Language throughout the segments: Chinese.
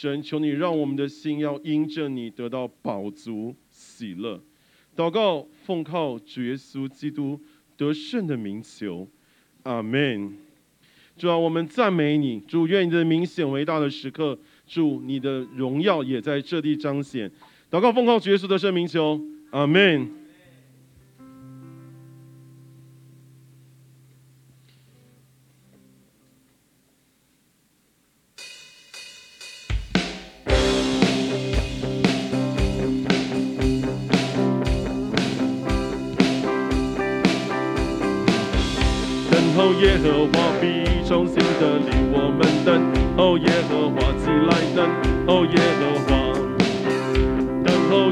神，求你让我们的心要因着你得到饱足喜乐。祷告，奉靠主耶稣基督得胜的名求，阿门。主啊，我们赞美你，主愿你的名显为大的时刻，主你的荣耀也在这地彰显。祷告，奉靠主耶稣得胜名求，阿门。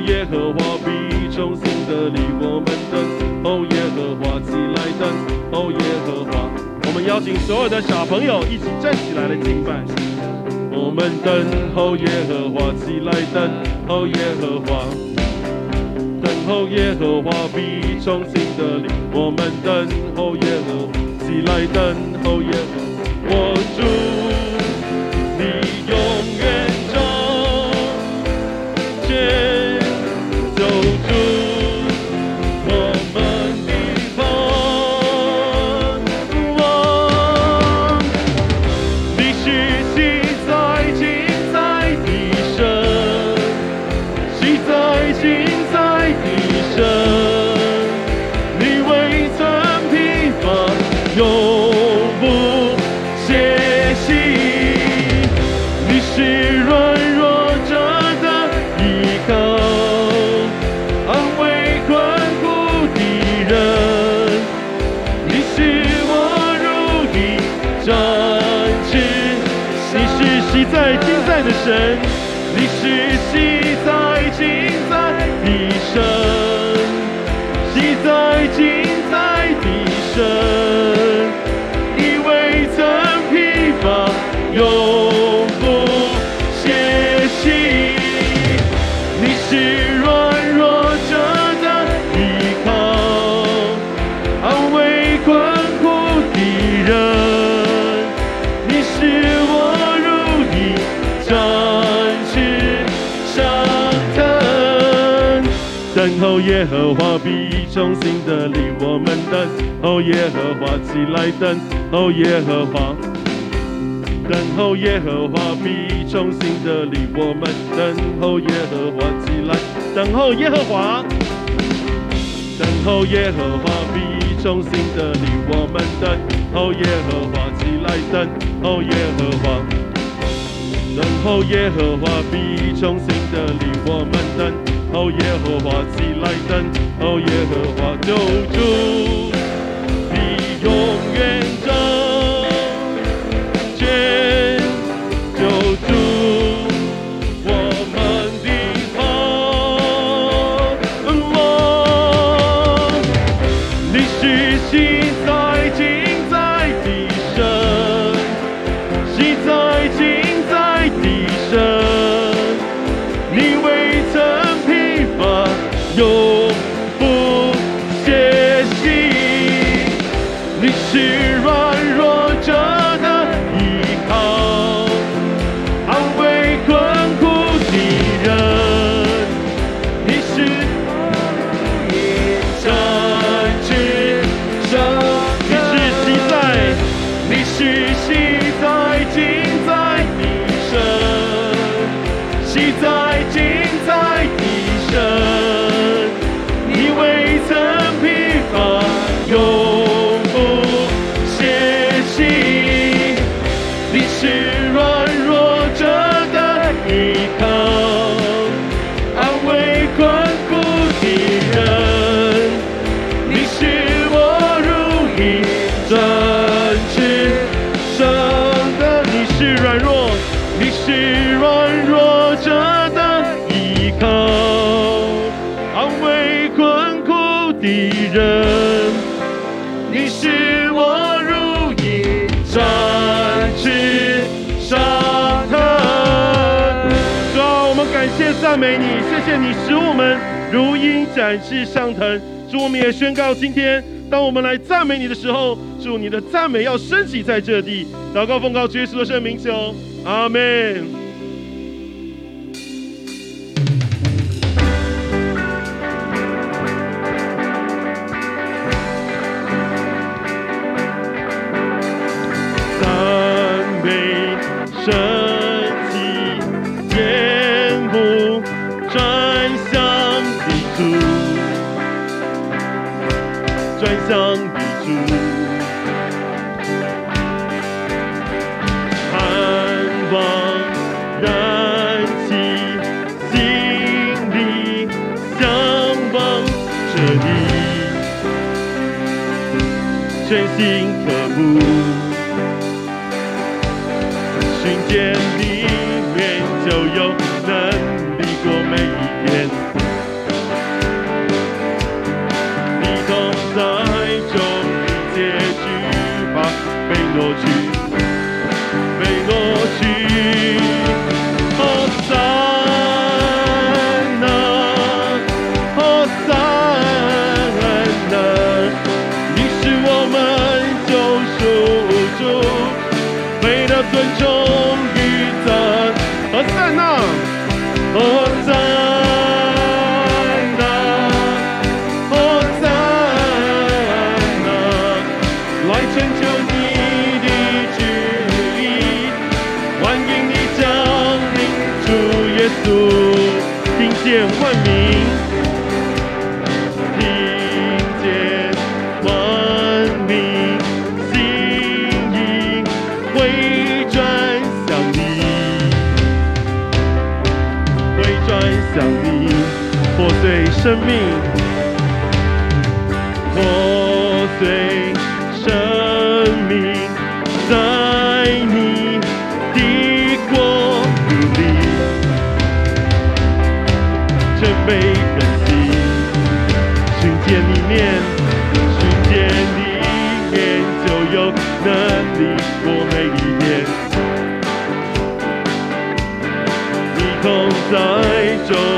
耶和华必重新的领我们等候耶和华起来等候耶和华。我们邀请所有的小朋友一起站起来的敬拜。我们等候耶和华起来等候耶和华，等候耶和华必重新的领我们等候耶和华。起来等候耶和华我主，神，你是西藏。耶和华必重新的领我们等候耶和华起来等候耶和华，等候耶和华必重新的领我们等候耶和华起来等候耶和华，等候耶和华必重新的领我们等候耶和华起来等候耶和华，等候耶和华必重新的领我们等。哦，耶和华起来等，哦，耶和华救主，你永远爱，精彩一生。赞美你，谢谢你使我们如鹰展翅上腾。主，我们也宣告，今天当我们来赞美你的时候，祝你的赞美要升起在这地。祷告奉告，耶稣的圣名求，阿门。心。en yo. 在这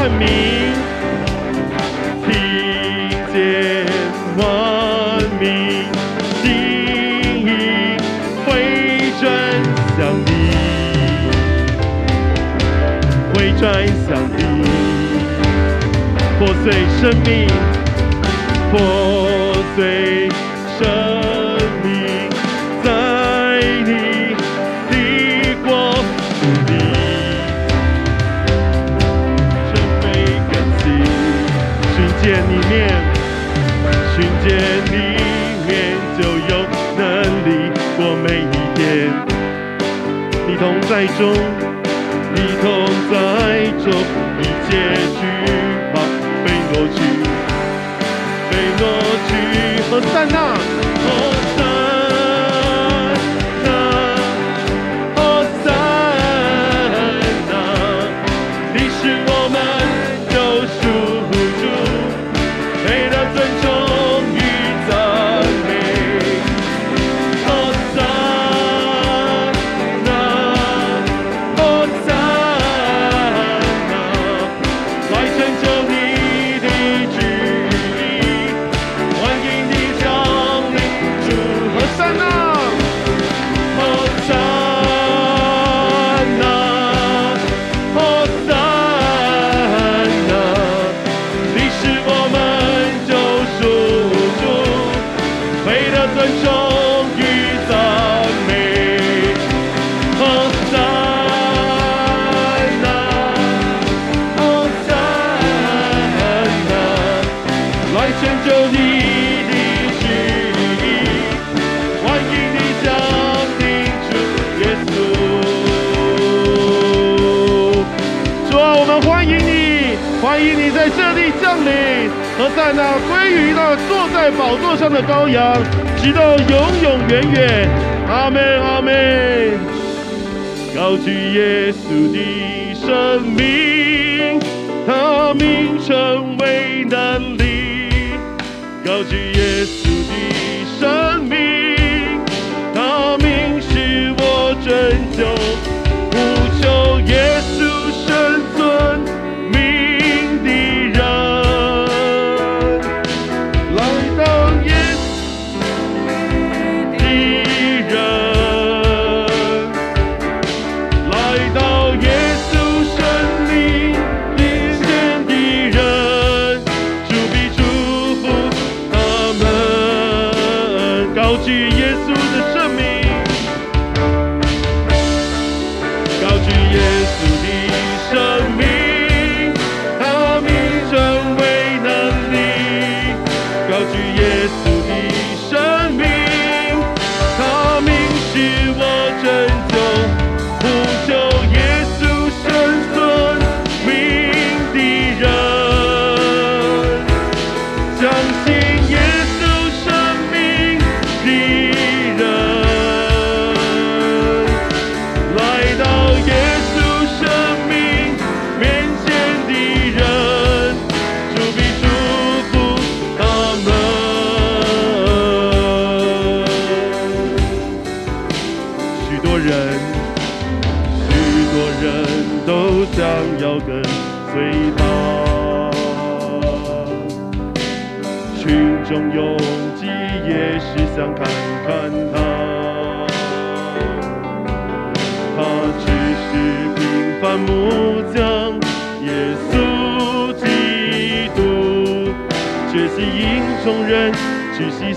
冠名，听见万民心意回转向你，回转向你，破碎生命，破。在中，你同在中，一切局吧被挪去，被挪去，在那？在？欢迎你在这里降临，和在那归于那坐在宝座上的羔羊，直到永永远远。阿门，阿门。高举耶稣的生命，他名称为能力。高举耶稣的生命，他名是我拯救，呼求耶稣。Yes.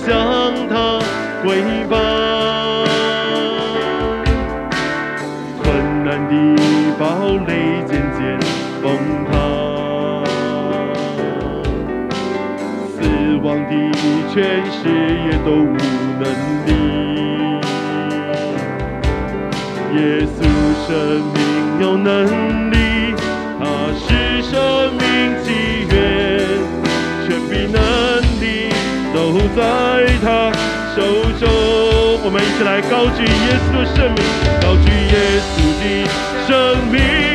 向他跪拜。困难的堡垒渐渐崩塌，死亡的权势也都无能力。耶稣生命有能力，他是生命。在他手中我们一起来高举耶稣的生命高举耶稣的生命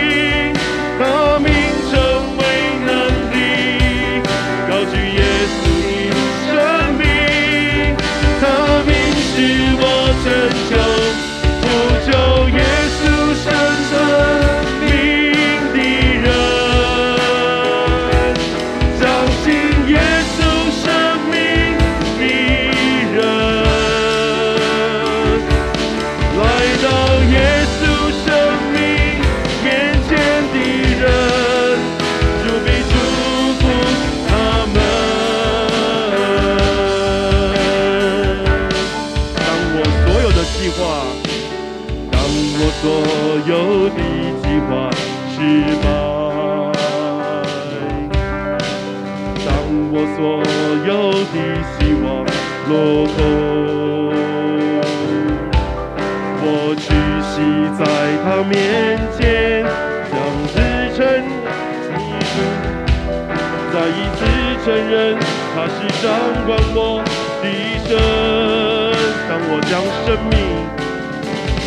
将生命，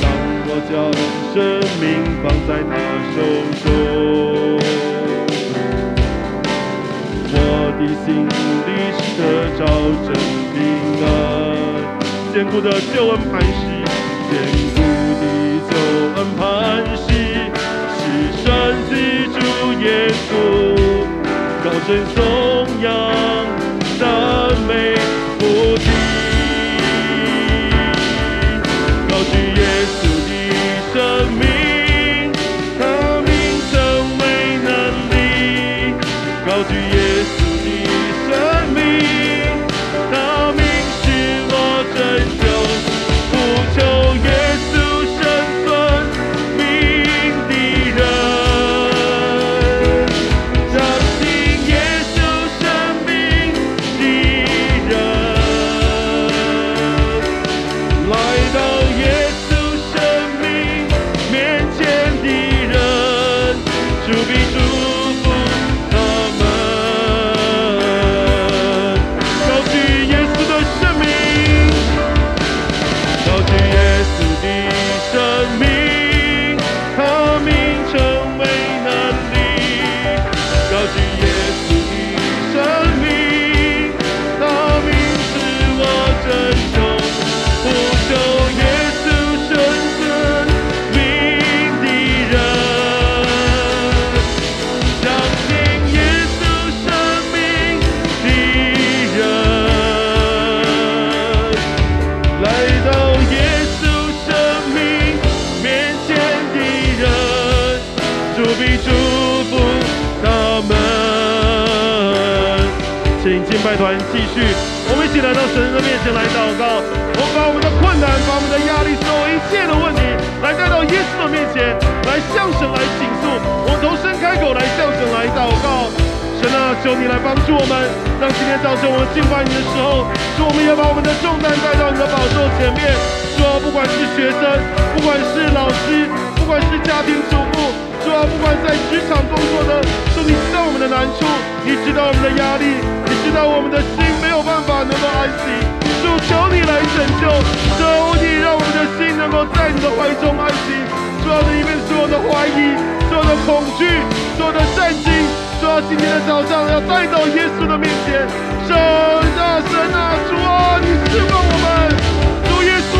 当我将生命放在他手中，我的心里是得着真平安，坚固的救恩磐石，坚固的救恩磐石，是上帝主耶稣，高震中央。请敬拜团继续，我们一起来到神的面前来祷告。我们把我们的困难、把我们的压力、所有一切的问题，来带到耶稣的面前，来向神来倾诉。我们同声开口来向神来祷告。神啊，求你来帮助我们，让今天早晨我们敬拜你的时候，说我们要把我们的重担带到你的宝座前面。说不管是学生，不管是老师，不管是家庭主妇，说不管在职场工作的，说你知道我们的难处，你知道我们的压力，让我们的心没有办法能够安息。主求你来拯救，求你让我们的心能够在你的怀中安息。所有的一面所有的怀疑，所有的恐惧，所有的震惊，所有今天的早上要带到耶稣的面前。神啊，神啊，主啊，你释放我们。主耶稣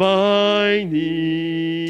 拜你。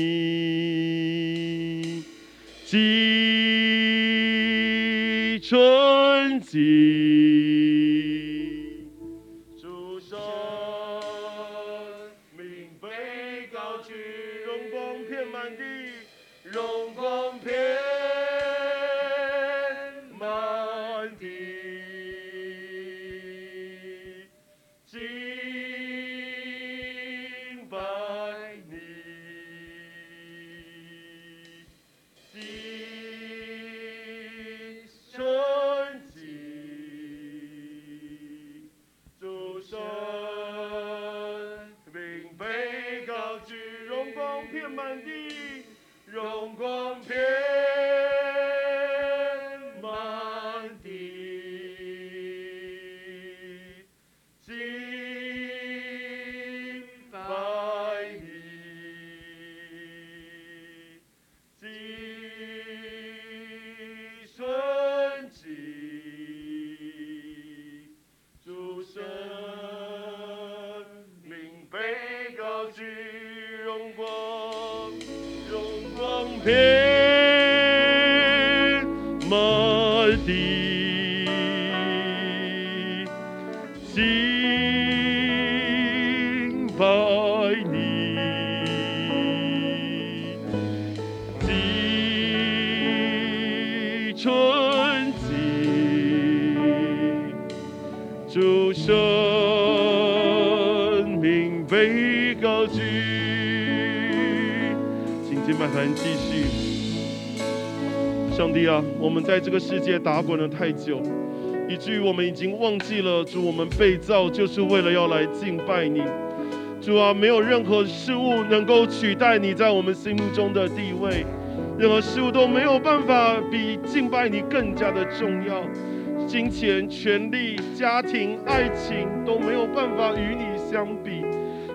我们在这个世界打滚了太久，以至于我们已经忘记了主，我们被造就是为了要来敬拜你。主啊，没有任何事物能够取代你在我们心目中的地位，任何事物都没有办法比敬拜你更加的重要。金钱、权力、家庭、爱情都没有办法与你相比。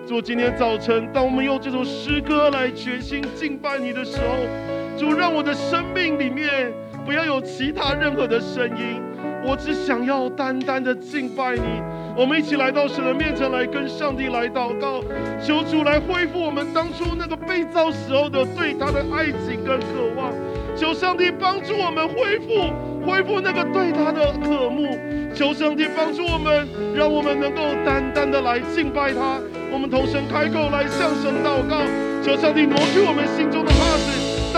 主，今天早晨，当我们用这首诗歌来全心敬拜你的时候，主，让我的生命里面。不要有其他任何的声音，我只想要单单的敬拜你。我们一起来到神的面前来跟上帝来祷告，求主来恢复我们当初那个被造时候的对他的爱情跟渴望。求上帝帮助我们恢复，恢复那个对他的渴慕。求上帝帮助我们，让我们能够单单的来敬拜他。我们同神开口来向神祷告，求上帝挪去我们心中的。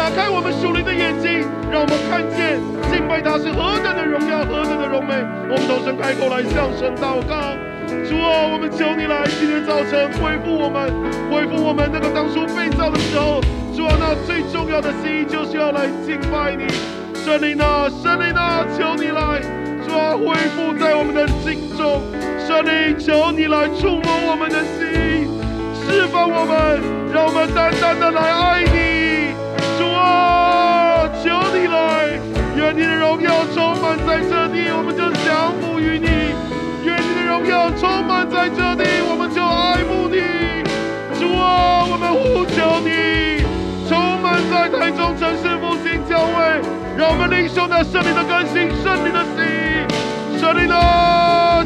打开我们属灵的眼睛，让我们看见敬拜他是何等的荣耀，何等的荣美。我们同声开口来向神祷告，主啊，我们求你来今天早晨恢复我们，恢复我们那个当初被造的时候，主啊，那最重要的心意就是要来敬拜你。圣灵啊，圣灵啊，求你来，主啊，恢复在我们的心中。圣灵，求你来触摸我们的心，释放我们，让我们单单的来爱你。在这地，我们就降服于你；愿你的荣耀充满在这地，我们就爱慕你。主啊，我们呼求你，充满在台中城市复兴教会，让我们领受那圣灵的更新、圣灵的喜、圣灵啊！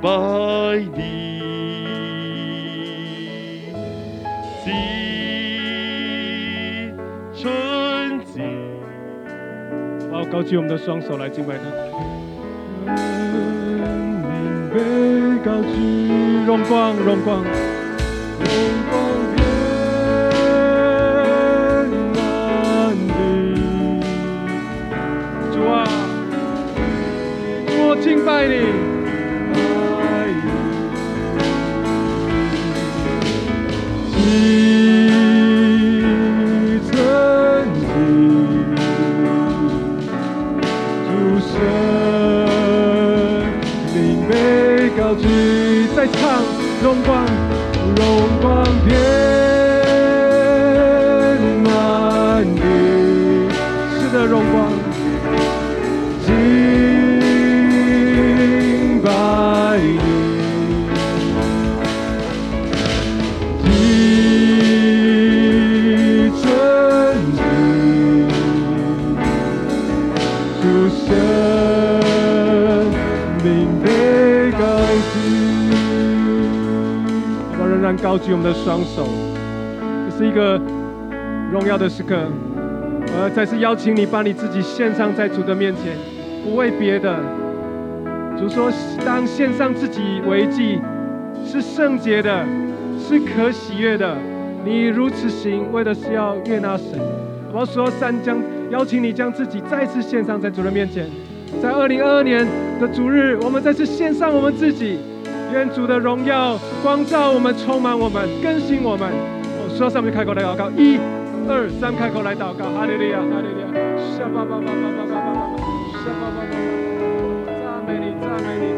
拜你，敬纯净。好，高举我们的双手来敬拜他。明被高举，荣光，荣光。荣光遍满地。主啊，我敬拜你。高举。我仍然高举我们的双手，这是一个荣耀的时刻。我要再次邀请你，把你自己献上在主的面前，不为别的。主说，当献上自己为祭，是圣洁的，是可喜悦的。你如此行，为的是要悦纳神。我说三将邀请你将自己再次献上在主的面前，在二零二二年的主日，我们再次献上我们自己，愿主的荣耀光照我们，充满我们，更新我们。我说上面开口来祷告，一、二、三，开口来祷告，哈利路亚，哈利路亚，沙巴巴巴巴巴巴巴巴，沙巴巴巴巴，赞美你，赞美你，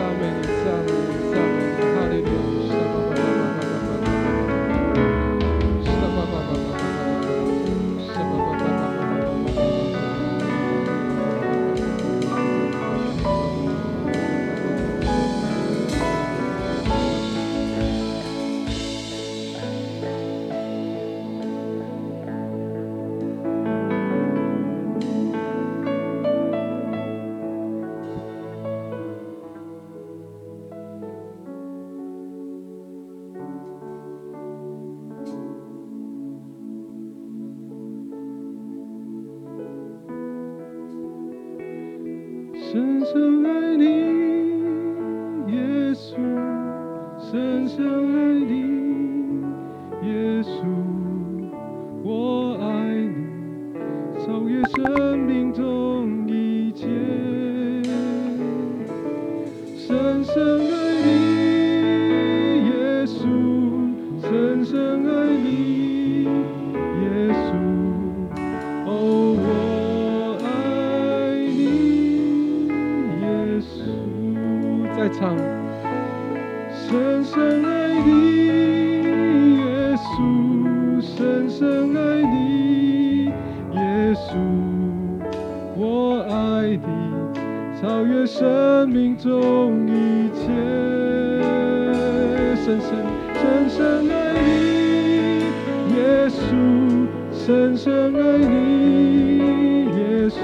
深深爱你生命中一切。深深深深爱你，耶稣，深深爱你，耶稣。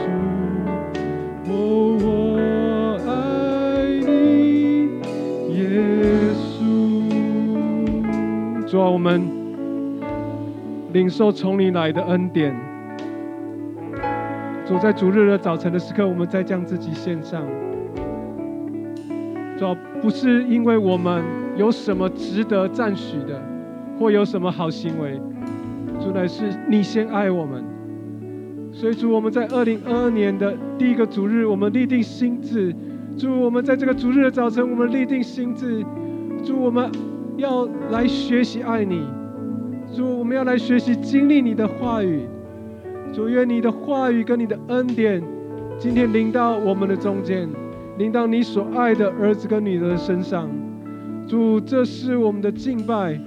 哦，我爱你，耶稣。主啊，我们领受从你来的恩典。主在主日的早晨的时刻，我们再将自己献上。主，不是因为我们有什么值得赞许的，或有什么好行为，主乃是你先爱我们。所以主，我们在二零二二年的第一个主日，我们立定心志。主，我们在这个主日的早晨，我们立定心志。主，我们要来学习爱你。主，我们要来学习经历你的话语。主，愿你的话语跟你的恩典今天临到我们的中间，临到你所爱的儿子跟女儿的身上。主，这是我们的敬拜，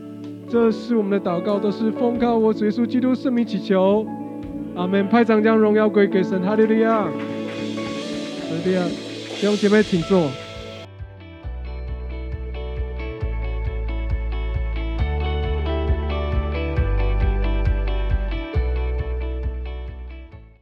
这是我们的祷告，都是奉靠我主耶稣基督圣名祈求。阿门。派长将荣耀归给神，哈利路亚，哈利路亚。弟兄姐妹，请坐。